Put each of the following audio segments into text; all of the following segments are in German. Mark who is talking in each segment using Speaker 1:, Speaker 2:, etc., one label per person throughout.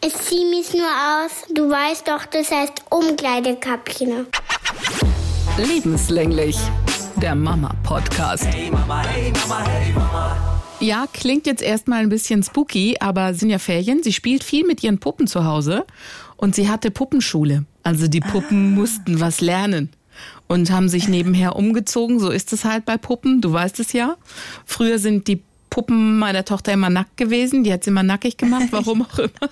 Speaker 1: Ich zieh mich nur aus. Du weißt doch, das heißt Umkleidekabine.
Speaker 2: Lebenslänglich. Der Mama-Podcast.
Speaker 3: Hey Mama, hey Mama, hey Mama.
Speaker 2: Ja, klingt jetzt erstmal ein bisschen spooky, aber sind ja Ferien. Sie spielt viel mit ihren Puppen zu Hause und sie hatte Puppenschule. Also die Puppen mussten was lernen und haben sich nebenher umgezogen. So ist es halt bei Puppen, du weißt es ja. Früher sind die Puppen meiner Tochter immer nackt gewesen. Die hat sie immer nackig gemacht, warum auch immer.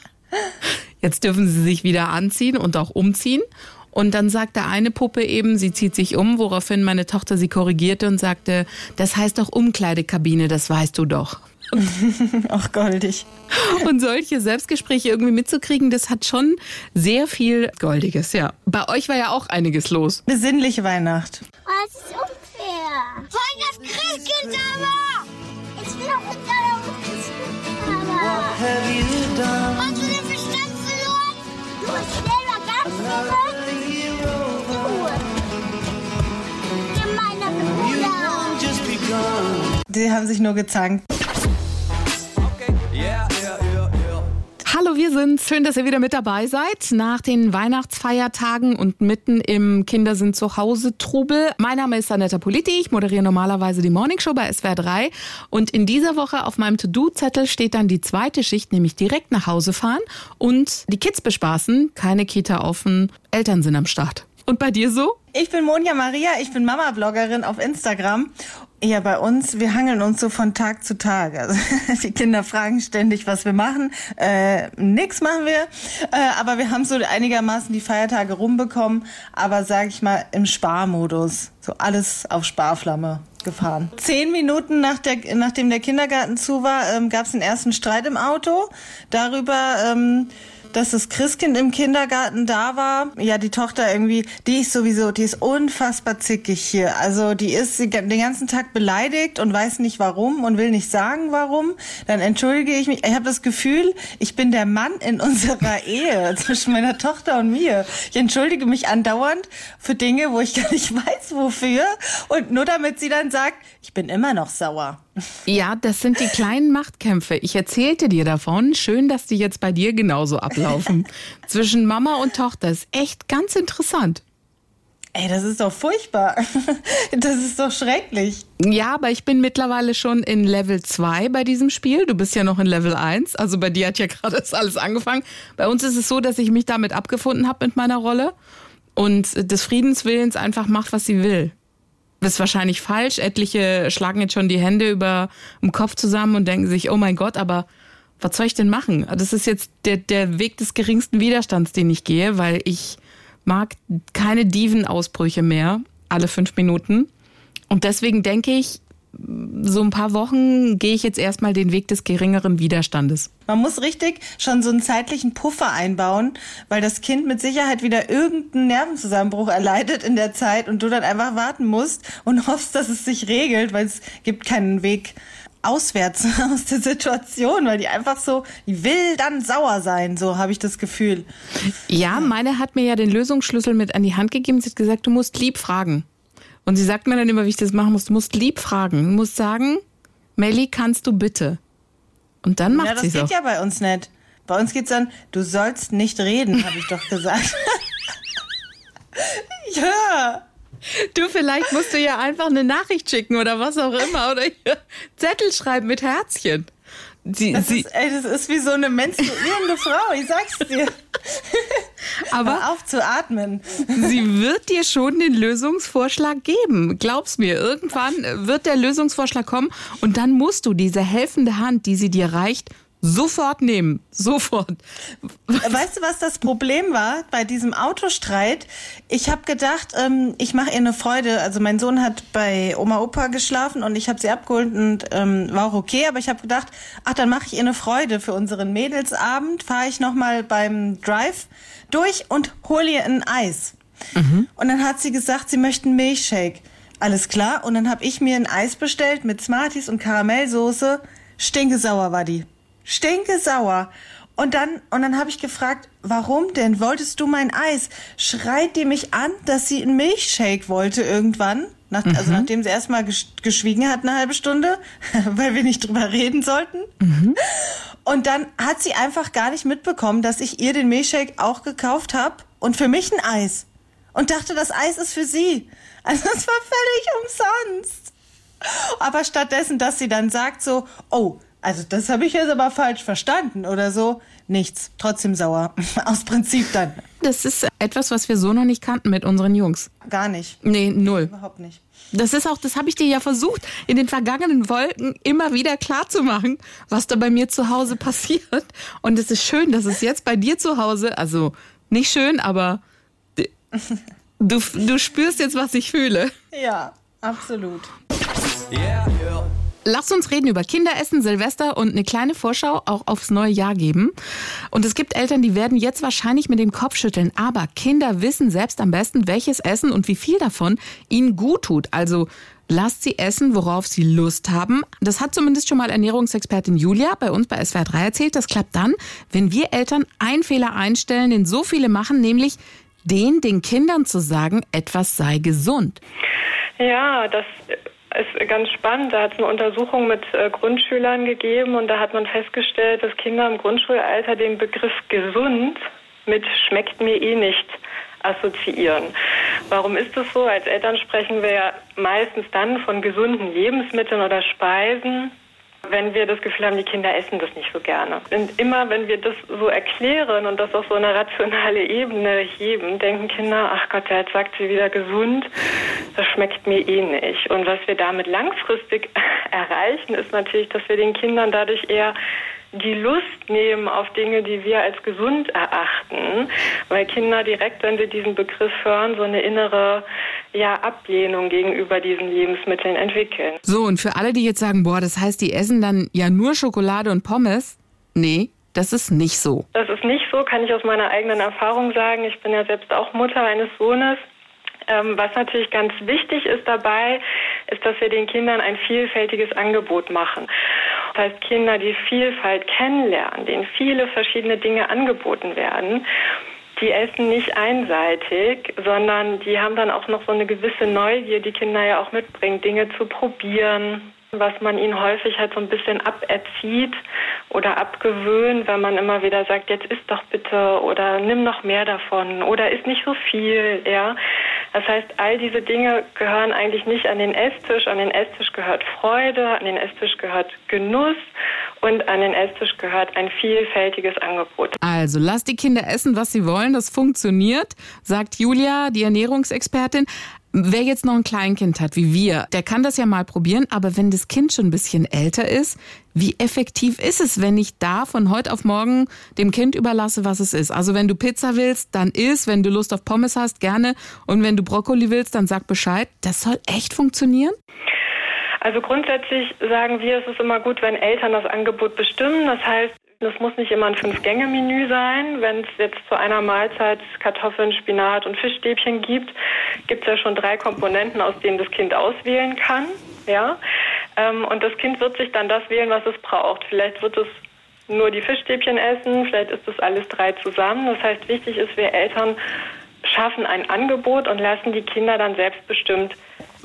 Speaker 2: Jetzt dürfen sie sich wieder anziehen und auch umziehen. Und dann sagte eine Puppe eben, sie zieht sich um, woraufhin meine Tochter sie korrigierte und sagte, das heißt doch Umkleidekabine, das weißt du doch.
Speaker 4: Ach, goldig.
Speaker 2: Und solche Selbstgespräche irgendwie mitzukriegen, das hat schon sehr viel Goldiges, ja. Bei euch war ja auch einiges los.
Speaker 4: Besinnliche Weihnacht.
Speaker 1: Oh, das ist unfair. Voll das Christkind aber! Ich will auch mit deiner aber.
Speaker 3: Have you done
Speaker 1: Bist selber ganz? Gemeiner Bruder.
Speaker 4: Die haben sich nur gezankt.
Speaker 2: Wir sind. Schön, dass ihr wieder mit dabei seid. Nach den Weihnachtsfeiertagen und mitten im Kinder sind zu Hause Trubel. Mein Name ist Anetta Politi. Ich moderiere normalerweise die Morningshow bei SWR 3. Und in dieser Woche auf meinem To-Do-Zettel steht dann die zweite Schicht, nämlich direkt nach Hause fahren und die Kids bespaßen. Keine Kita offen. Eltern sind am Start. Und bei dir so?
Speaker 4: Ich bin Monja Maria, ich bin Mama-Bloggerin auf Instagram. Ja, bei uns, wir hangeln uns so von Tag zu Tag. Also, die Kinder fragen ständig, was wir machen. Äh, nix machen wir, äh, aber wir haben so einigermaßen die Feiertage rumbekommen, aber sag ich mal im Sparmodus. So alles auf Sparflamme gefahren. Zehn Minuten nach der, nachdem der Kindergarten zu war, ähm, gab es den ersten Streit im Auto darüber, ähm, dass das Christkind im Kindergarten da war. Ja, die Tochter irgendwie, die ist sowieso, die ist unfassbar zickig hier. Also die ist den ganzen Tag beleidigt und weiß nicht warum und will nicht sagen warum. Dann entschuldige ich mich. Ich habe das Gefühl, ich bin der Mann in unserer Ehe zwischen meiner Tochter und mir. Ich entschuldige mich andauernd für Dinge, wo ich gar nicht weiß wofür und nur damit sie dann sagt, ich bin immer noch sauer.
Speaker 2: Ja, das sind die kleinen Machtkämpfe. Ich erzählte dir davon. Schön, dass die jetzt bei dir genauso ablaufen. Zwischen Mama und Tochter ist echt ganz interessant.
Speaker 4: Ey, das ist doch furchtbar. Das ist doch schrecklich.
Speaker 2: Ja, aber ich bin mittlerweile schon in Level 2 bei diesem Spiel. Du bist ja noch in Level 1. Also bei dir hat ja gerade das alles angefangen. Bei uns ist es so, dass ich mich damit abgefunden habe mit meiner Rolle und des Friedenswillens einfach macht, was sie will. Ist wahrscheinlich falsch. Etliche schlagen jetzt schon die Hände über dem Kopf zusammen und denken sich, oh mein Gott, aber was soll ich denn machen? Das ist jetzt der, der Weg des geringsten Widerstands, den ich gehe, weil ich mag keine Dievenausbrüche mehr alle fünf Minuten. Und deswegen denke ich, so ein paar Wochen gehe ich jetzt erstmal den Weg des geringeren Widerstandes.
Speaker 4: Man muss richtig schon so einen zeitlichen Puffer einbauen, weil das Kind mit Sicherheit wieder irgendeinen Nervenzusammenbruch erleidet in der Zeit und du dann einfach warten musst und hoffst, dass es sich regelt, weil es gibt keinen Weg auswärts aus der Situation, weil die einfach so, die will dann sauer sein, so habe ich das Gefühl.
Speaker 2: Ja, meine hat mir ja den Lösungsschlüssel mit an die Hand gegeben. Sie hat gesagt, du musst lieb fragen. Und sie sagt mir dann immer, wie ich das machen muss. Du musst lieb fragen. Du musst sagen, Melli, kannst du bitte? Und dann macht
Speaker 4: ja, das
Speaker 2: sie
Speaker 4: geht
Speaker 2: auch.
Speaker 4: ja bei uns nicht. Bei uns geht's dann, du sollst nicht reden, habe ich doch gesagt. ja.
Speaker 2: Du, vielleicht musst du ja einfach eine Nachricht schicken oder was auch immer. Oder hier Zettel schreiben mit Herzchen. Sie,
Speaker 4: Das
Speaker 2: sie,
Speaker 4: ist, ey, das ist wie so eine menstruierende Frau, ich sag's dir.
Speaker 2: aber
Speaker 4: Hör auf zu atmen.
Speaker 2: sie wird dir schon den Lösungsvorschlag geben. Glaub's mir, irgendwann wird der Lösungsvorschlag kommen und dann musst du diese helfende Hand, die sie dir reicht, sofort nehmen. Sofort.
Speaker 4: Weißt du, was das Problem war bei diesem Autostreit? Ich habe gedacht, ähm, ich mache ihr eine Freude. Also mein Sohn hat bei Oma Opa geschlafen und ich habe sie abgeholt und ähm, war auch okay. Aber ich habe gedacht, ach, dann mache ich ihr eine Freude für unseren Mädelsabend. Fahre ich noch mal beim Drive durch und hole ihr ein Eis. Und dann hat sie gesagt, sie möchten Milchshake. Alles klar. Und dann habe ich mir ein Eis bestellt mit Smarties und Karamellsoße. Stinkesauer war die. Stinkesauer. Und dann, und dann habe ich gefragt, warum denn? Wolltest du mein Eis? Schreit die mich an, dass sie einen Milchshake wollte irgendwann? Nach,
Speaker 2: Mhm.
Speaker 4: Also nachdem sie erstmal gesch geschwiegen hat eine halbe Stunde, weil wir nicht drüber reden sollten.
Speaker 2: Mhm.
Speaker 4: Und dann hat sie einfach gar nicht mitbekommen, dass ich ihr den Milchshake auch gekauft habe und für mich ein Eis. Und dachte, das Eis ist für sie. Also es war völlig umsonst. Aber stattdessen, dass sie dann sagt so, oh, also das habe ich jetzt aber falsch verstanden oder so, nichts. Trotzdem sauer. Aus Prinzip dann.
Speaker 2: Das ist etwas, was wir so noch nicht kannten mit unseren Jungs.
Speaker 4: Gar nicht.
Speaker 2: Nee, null.
Speaker 4: Überhaupt nicht.
Speaker 2: Das ist auch, das habe ich dir ja versucht, in den vergangenen Wolken immer wieder klarzumachen, was da bei mir zu Hause passiert. Und es ist schön, dass es jetzt bei dir zu Hause, also nicht schön, aber du, du spürst jetzt, was ich fühle.
Speaker 4: Ja, absolut.
Speaker 3: Yeah, yeah.
Speaker 2: Lass uns reden über Kinderessen, Silvester und eine kleine Vorschau auch aufs neue Jahr geben. Und es gibt Eltern, die werden jetzt wahrscheinlich mit dem Kopf schütteln. Aber Kinder wissen selbst am besten, welches Essen und wie viel davon ihnen gut tut. Also lasst sie essen, worauf sie Lust haben. Das hat zumindest schon mal Ernährungsexpertin Julia bei uns bei SWR 3 erzählt. Das klappt dann, wenn wir Eltern einen Fehler einstellen, den so viele machen, nämlich den den Kindern zu sagen, etwas sei gesund.
Speaker 5: Ja, das ist ganz spannend. Da hat es eine Untersuchung mit äh, Grundschülern gegeben und da hat man festgestellt, dass Kinder im Grundschulalter den Begriff gesund mit schmeckt mir eh nicht assoziieren. Warum ist das so? Als Eltern sprechen wir ja meistens dann von gesunden Lebensmitteln oder Speisen, wenn wir das Gefühl haben, die Kinder essen das nicht so gerne. Und immer, wenn wir das so erklären und das auf so eine rationale Ebene heben, denken Kinder, ach Gott, jetzt sagt sie wieder gesund, das schmeckt mir eh nicht. Und was wir damit langfristig erreichen, ist natürlich, dass wir den Kindern dadurch eher die Lust nehmen auf Dinge, die wir als gesund erachten, weil Kinder direkt, wenn sie diesen Begriff hören, so eine innere ja, Ablehnung gegenüber diesen Lebensmitteln entwickeln.
Speaker 2: So, und für alle, die jetzt sagen, boah, das heißt, die essen dann ja nur Schokolade und Pommes. Nee, das ist nicht so.
Speaker 5: Das ist nicht so, kann ich aus meiner eigenen Erfahrung sagen. Ich bin ja selbst auch Mutter eines Sohnes. Ähm, was natürlich ganz wichtig ist dabei, ist, dass wir den Kindern ein vielfältiges Angebot machen. Das heißt, Kinder, die Vielfalt kennenlernen, denen viele verschiedene Dinge angeboten werden, die essen nicht einseitig, sondern die haben dann auch noch so eine gewisse Neugier, die Kinder ja auch mitbringen, Dinge zu probieren, was man ihnen häufig halt so ein bisschen aberzieht oder abgewöhnt, wenn man immer wieder sagt, jetzt isst doch bitte oder nimm noch mehr davon oder isst nicht so viel, ja. Das heißt, all diese Dinge gehören eigentlich nicht an den Esstisch. An den Esstisch gehört Freude, an den Esstisch gehört Genuss und an den Esstisch gehört ein vielfältiges Angebot.
Speaker 2: Also, lasst die Kinder essen, was sie wollen. Das funktioniert, sagt Julia, die Ernährungsexpertin. Wer jetzt noch ein Kleinkind hat, wie wir, der kann das ja mal probieren. Aber wenn das Kind schon ein bisschen älter ist, wie effektiv ist es, wenn ich da von heute auf morgen dem Kind überlasse, was es ist? Also wenn du Pizza willst, dann isst. Wenn du Lust auf Pommes hast, gerne. Und wenn du Brokkoli willst, dann sag Bescheid. Das soll echt funktionieren?
Speaker 5: Also grundsätzlich sagen wir, es ist immer gut, wenn Eltern das Angebot bestimmen. Das heißt, das muss nicht immer ein Fünf-Gänge-Menü sein. Wenn es jetzt zu einer Mahlzeit Kartoffeln, Spinat und Fischstäbchen gibt, gibt es ja schon drei Komponenten, aus denen das Kind auswählen kann. Ja? Ähm, und das Kind wird sich dann das wählen, was es braucht. Vielleicht wird es nur die Fischstäbchen essen, vielleicht ist das alles drei zusammen. Das heißt, wichtig ist, wir Eltern schaffen ein Angebot und lassen die Kinder dann selbstbestimmt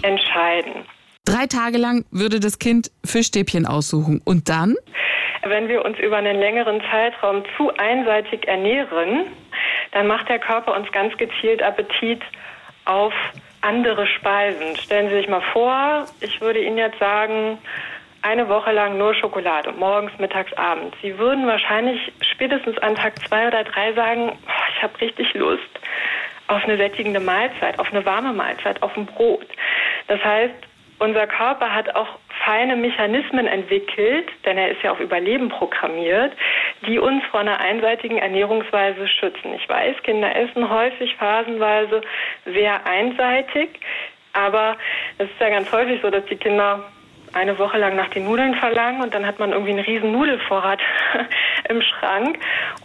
Speaker 5: entscheiden.
Speaker 2: Drei Tage lang würde das Kind Fischstäbchen aussuchen. Und dann?
Speaker 5: Wenn wir uns über einen längeren Zeitraum zu einseitig ernähren, dann macht der Körper uns ganz gezielt Appetit auf andere Speisen. Stellen Sie sich mal vor, ich würde Ihnen jetzt sagen, eine Woche lang nur Schokolade, morgens, mittags, abends. Sie würden wahrscheinlich spätestens an Tag zwei oder drei sagen, oh, ich habe richtig Lust auf eine sättigende Mahlzeit, auf eine warme Mahlzeit, auf ein Brot. Das heißt, unser Körper hat auch feine Mechanismen entwickelt, denn er ist ja auf Überleben programmiert, die uns vor einer einseitigen Ernährungsweise schützen. Ich weiß, Kinder essen häufig phasenweise sehr einseitig, aber es ist ja ganz häufig so, dass die Kinder eine Woche lang nach den Nudeln verlangen und dann hat man irgendwie einen riesen Nudelvorrat im Schrank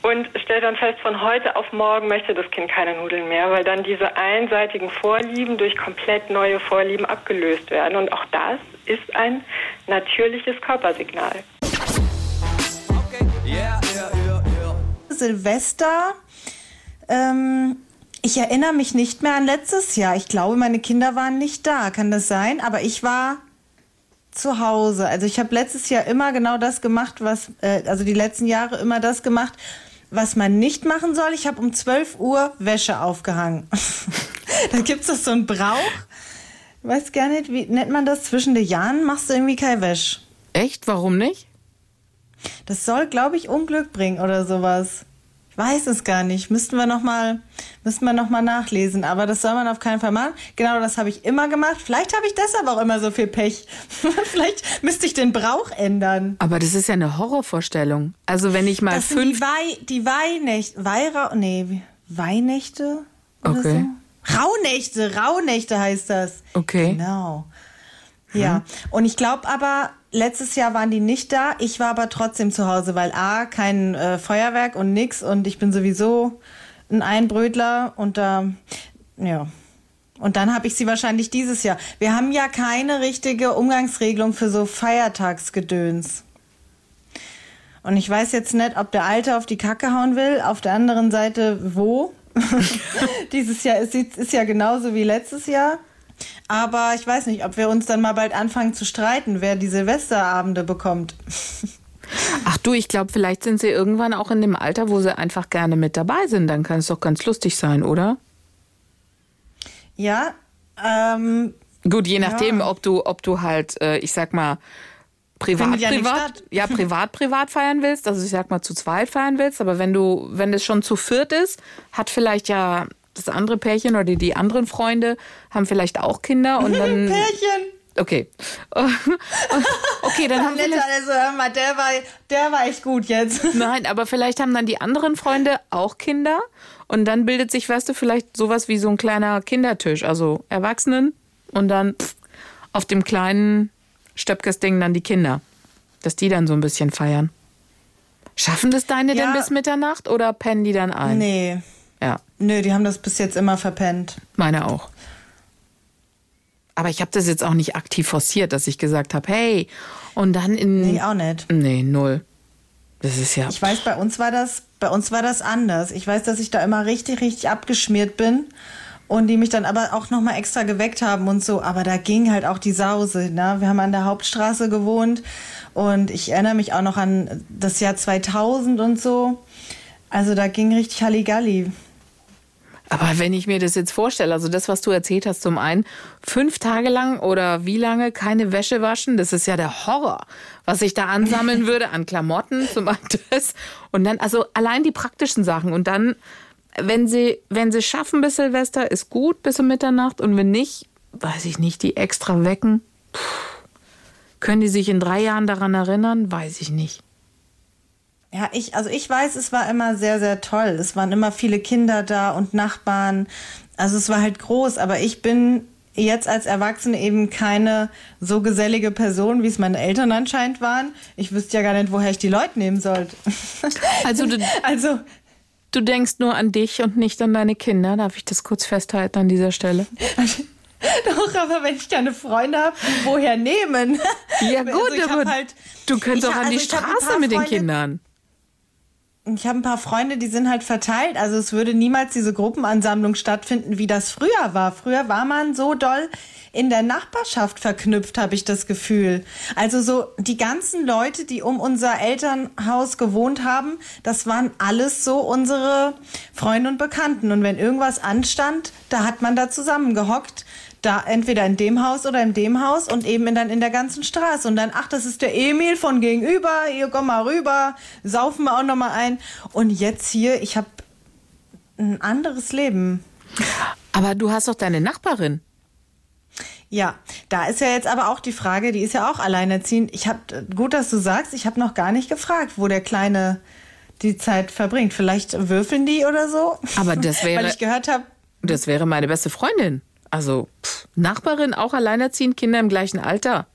Speaker 5: und stellt dann fest, von heute auf morgen möchte das Kind keine Nudeln mehr, weil dann diese einseitigen Vorlieben durch komplett neue Vorlieben abgelöst werden. Und auch das ist ein natürliches Körpersignal.
Speaker 3: Okay, yeah, yeah, yeah.
Speaker 4: Silvester. Ähm, ich erinnere mich nicht mehr an letztes Jahr. Ich glaube, meine Kinder waren nicht da. Kann das sein? Aber ich war zu Hause. Also ich habe letztes Jahr immer genau das gemacht, was, äh, also die letzten Jahre immer das gemacht, was man nicht machen soll. Ich habe um 12 Uhr Wäsche aufgehangen. da gibt es so einen Brauch. Ich weiß gar nicht, wie nennt man das? Zwischen den Jahren machst du irgendwie kein Wäsch.
Speaker 2: Echt? Warum nicht?
Speaker 4: Das soll, glaube ich, Unglück bringen oder sowas. Weiß es gar nicht. Müssten wir noch mal, müssten wir noch mal nachlesen. Aber das soll man auf keinen Fall machen. Genau, das habe ich immer gemacht. Vielleicht habe ich deshalb auch immer so viel Pech. Vielleicht müsste ich den Brauch ändern.
Speaker 2: Aber das ist ja eine Horrorvorstellung. Also wenn ich mal
Speaker 4: Das sind die,
Speaker 2: fünf...
Speaker 4: Wei die Weinächte, Weihra nee, Weihnächte oder
Speaker 2: Okay.
Speaker 4: so? Rauhnächte, Rauhnächte heißt das.
Speaker 2: Okay.
Speaker 4: Genau. Ja, und ich glaube aber, letztes Jahr waren die nicht da. Ich war aber trotzdem zu Hause, weil A, kein äh, Feuerwerk und nix und ich bin sowieso ein Einbrötler und da, ja. Und dann habe ich sie wahrscheinlich dieses Jahr. Wir haben ja keine richtige Umgangsregelung für so Feiertagsgedöns. Und ich weiß jetzt nicht, ob der Alte auf die Kacke hauen will. Auf der anderen Seite, wo? Dieses Jahr ist, ist ja genauso wie letztes Jahr. Aber ich weiß nicht, ob wir uns dann mal bald anfangen zu streiten, wer die Silvesterabende bekommt.
Speaker 2: Ach du, ich glaube, vielleicht sind sie irgendwann auch in dem Alter, wo sie einfach gerne mit dabei sind. Dann kann es doch ganz lustig sein, oder?
Speaker 4: Ja, ähm,
Speaker 2: Gut, je nachdem,
Speaker 4: Ja.
Speaker 2: ob du, ob du halt, äh, ich sag mal, privat,
Speaker 4: ja
Speaker 2: privat, ja, privat, privat feiern willst, also ich sag mal zu zweit feiern willst, aber wenn du, wenn es schon zu viert ist, hat vielleicht ja das andere Pärchen oder die, anderen Freunde haben vielleicht auch Kinder und dann.
Speaker 4: Pärchen.
Speaker 2: Okay. Okay, dann haben vielleicht.
Speaker 4: also hör mal, der war, der war echt gut jetzt.
Speaker 2: Nein, aber vielleicht haben dann die anderen Freunde auch Kinder und dann bildet sich, weißt du, vielleicht sowas wie so ein kleiner Kindertisch, also Erwachsenen und dann pff, auf dem kleinen Stöpkes-Ding dann die Kinder, dass die dann so ein bisschen feiern. Schaffen das deine
Speaker 4: Ja.
Speaker 2: denn bis Mitternacht oder pennen die dann ein?
Speaker 4: Nee,
Speaker 2: Ja,
Speaker 4: nö, die haben das bis jetzt immer verpennt.
Speaker 2: meine auch. Aber ich habe das jetzt auch nicht aktiv forciert, dass ich gesagt habe, hey, und dann in.
Speaker 4: Nee, auch nicht.
Speaker 2: Nee, null. Das ist ja.
Speaker 4: Ich weiß, bei uns war das, bei uns war das anders. Ich weiß, dass ich da immer richtig, richtig abgeschmiert bin und die mich dann aber auch noch mal extra geweckt haben und so. Aber da ging halt auch die Sause. Ne? Wir haben an der Hauptstraße gewohnt und ich erinnere mich auch noch an das Jahr 2000 und so. Also da ging richtig Halligalli.
Speaker 2: Aber wenn ich mir das jetzt vorstelle, also das, was du erzählt hast, zum einen fünf Tage lang oder wie lange keine Wäsche waschen, das ist ja der Horror, was ich da ansammeln würde an Klamotten, zum das und dann, also allein die praktischen Sachen und dann, wenn sie, wenn sie schaffen bis Silvester, ist gut bis um Mitternacht und wenn nicht, weiß ich nicht, die extra wecken, Puh. können die sich in drei Jahren daran erinnern, weiß ich nicht.
Speaker 4: Ja, ich, also ich weiß, es war immer sehr, sehr toll. Es waren immer viele Kinder da und Nachbarn. Also es war halt groß, aber ich bin jetzt als Erwachsene eben keine so gesellige Person, wie es meine Eltern anscheinend waren. Ich wüsste ja gar nicht, woher ich die Leute nehmen sollte.
Speaker 2: Also du,
Speaker 4: Also,
Speaker 2: du denkst nur an dich und nicht an deine Kinder, darf ich das kurz festhalten an dieser Stelle?
Speaker 4: doch, aber wenn ich keine Freunde habe, woher nehmen?
Speaker 2: Ja gut,
Speaker 4: Also ich hab
Speaker 2: aber
Speaker 4: halt-
Speaker 2: du könntest
Speaker 4: ich
Speaker 2: auch an die
Speaker 4: also ein
Speaker 2: Straße mit den
Speaker 4: Freunde-
Speaker 2: Kindern.
Speaker 4: Ich habe ein paar Freunde, die sind halt verteilt. Also es würde niemals diese Gruppenansammlung stattfinden, wie das früher war. Früher war man so doll in der Nachbarschaft verknüpft, habe ich das Gefühl. Also so die ganzen Leute, die um unser Elternhaus gewohnt haben, das waren alles so unsere Freunde und Bekannten. Und wenn irgendwas anstand, da hat man da zusammengehockt. Da entweder in dem Haus oder in dem Haus und eben in, dann in der ganzen Straße. Und dann, ach, das ist der Emil von gegenüber, hier komm mal rüber, saufen wir auch noch mal ein. Und jetzt hier, ich habe ein anderes Leben.
Speaker 2: Aber du hast doch deine Nachbarin.
Speaker 4: Ja, da ist ja jetzt aber auch die Frage, die ist ja auch alleinerziehend. Ich habe gut, dass du sagst, ich habe noch gar nicht gefragt, wo der Kleine die Zeit verbringt. Vielleicht würfeln die oder so.
Speaker 2: Aber das wäre-
Speaker 4: Weil ich gehört habe,
Speaker 2: Das wäre meine beste Freundin. Also pff, Nachbarin, auch alleinerziehend, Kinder im gleichen Alter.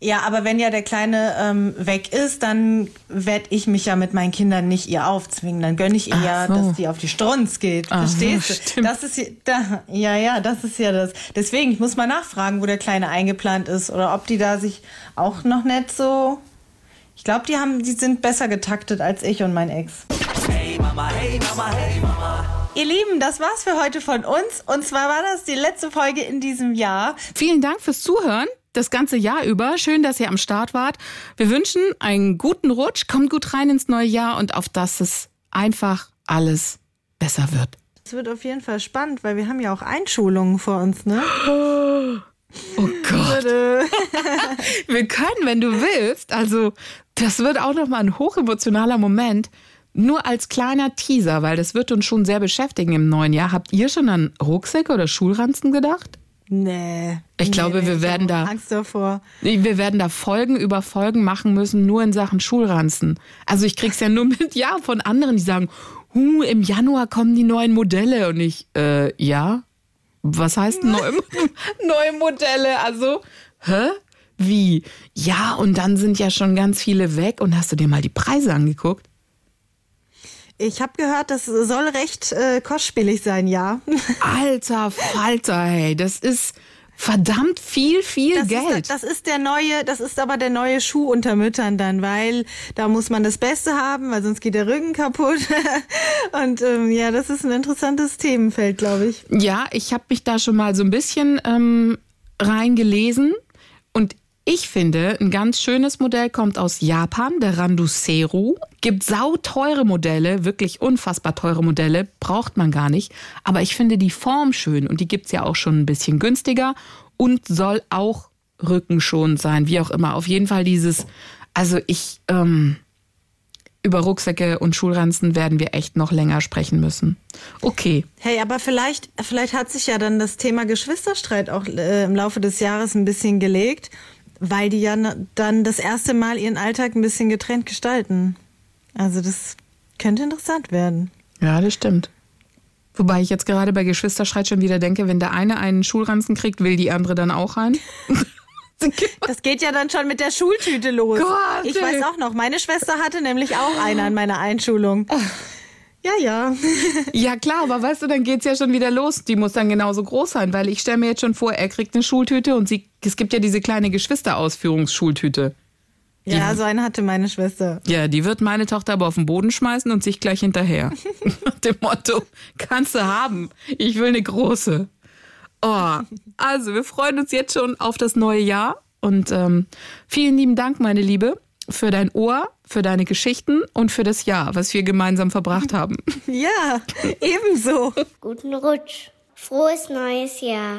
Speaker 4: ja, aber wenn ja der Kleine ähm, weg ist, dann werde ich mich ja mit meinen Kindern nicht ihr aufzwingen. Dann gönne ich ihr
Speaker 2: Ach
Speaker 4: ja,
Speaker 2: so.
Speaker 4: dass die auf die Strunz geht.
Speaker 2: Ach so,
Speaker 4: Verstehst du?
Speaker 2: stimmt.
Speaker 4: Das ist ja, da, ja, ja, das ist ja das. Deswegen, ich muss mal nachfragen, wo der Kleine eingeplant ist oder ob die da sich auch noch nicht so. Ich glaube, die haben, die sind besser getaktet als ich und mein Ex.
Speaker 3: Mama, hey Mama, hey Mama.
Speaker 4: Ihr Lieben, das war's für heute von uns. Und zwar war das die letzte Folge in diesem Jahr.
Speaker 2: Vielen Dank fürs Zuhören. Das ganze Jahr über. Schön, dass ihr am Start wart. Wir wünschen einen guten Rutsch. Kommt gut rein ins neue Jahr und auf dass es einfach alles besser wird.
Speaker 4: Es wird auf jeden Fall spannend, weil wir haben ja auch Einschulungen vor uns, ne?
Speaker 2: Oh Gott. Wir können, wenn du willst. Also, das wird auch nochmal ein hochemotionaler Moment. Nur als kleiner Teaser, weil das wird uns schon sehr beschäftigen im neuen Jahr. Habt ihr schon an Rucksäcke oder Schulranzen gedacht?
Speaker 4: Nee.
Speaker 2: Ich
Speaker 4: nee,
Speaker 2: glaube,
Speaker 4: nee,
Speaker 2: wir
Speaker 4: ich
Speaker 2: werden da-
Speaker 4: Angst davor.
Speaker 2: Wir werden da Folgen über Folgen machen müssen, nur in Sachen Schulranzen. Also ich krieg's ja nur mit, ja, von anderen, die sagen, huh, im Januar kommen die neuen Modelle. Und ich, äh, ja? Was heißt neu, neue Modelle? Also, hä? Wie? Ja, und dann sind ja schon ganz viele weg. Und hast du dir mal die Preise angeguckt?
Speaker 4: Ich habe gehört, das soll recht äh, kostspielig sein, ja.
Speaker 2: Alter Falter, hey, das ist verdammt viel, viel
Speaker 4: Das
Speaker 2: Geld.
Speaker 4: Ist, das ist der neue, das ist aber der neue Schuh unter Müttern dann, weil da muss man das Beste haben, weil sonst geht der Rücken kaputt. Und ähm, ja, das ist ein interessantes Themenfeld, glaube ich.
Speaker 2: Ja, ich habe mich da schon mal so ein bisschen ähm, reingelesen und ich finde, ein ganz schönes Modell kommt aus Japan, der Randuseru. Gibt sauteure Modelle, wirklich unfassbar teure Modelle, braucht man gar nicht. Aber ich finde die Form schön und die gibt's ja auch schon ein bisschen günstiger und soll auch rückenschonend sein, wie auch immer. Auf jeden Fall dieses, also ich, ähm, über Rucksäcke und Schulranzen werden wir echt noch länger sprechen müssen. Okay.
Speaker 4: Hey, aber vielleicht, vielleicht hat sich ja dann das Thema Geschwisterstreit auch äh, im Laufe des Jahres ein bisschen gelegt, weil die ja dann das erste Mal ihren Alltag ein bisschen getrennt gestalten. Also das könnte interessant werden.
Speaker 2: Ja, das stimmt. Wobei ich jetzt gerade bei Geschwisterstreit schon wieder denke, wenn der eine einen Schulranzen kriegt, will die andere dann auch einen.
Speaker 4: Das geht ja dann schon mit der Schultüte los.
Speaker 2: Gott,
Speaker 4: ich
Speaker 2: ey.
Speaker 4: weiß auch noch, meine Schwester hatte nämlich auch eine an meiner Einschulung. Ja, ja.
Speaker 2: ja klar, aber weißt du, dann geht's ja schon wieder los. Die muss dann genauso groß sein, weil ich stelle mir jetzt schon vor, er kriegt eine Schultüte und sie, es gibt ja diese kleine Geschwisterausführungsschultüte.
Speaker 4: Ja, so eine hatte meine Schwester.
Speaker 2: Ja, die wird meine Tochter aber auf den Boden schmeißen und sich gleich hinterher. Nach dem Motto, kannst du haben. Ich will eine große. Oh, also wir freuen uns jetzt schon auf das neue Jahr und ähm, vielen lieben Dank, meine Liebe, für dein Ohr, für deine Geschichten und für das Jahr, was wir gemeinsam verbracht haben.
Speaker 4: Ja, ebenso.
Speaker 1: Guten Rutsch. Frohes neues Jahr.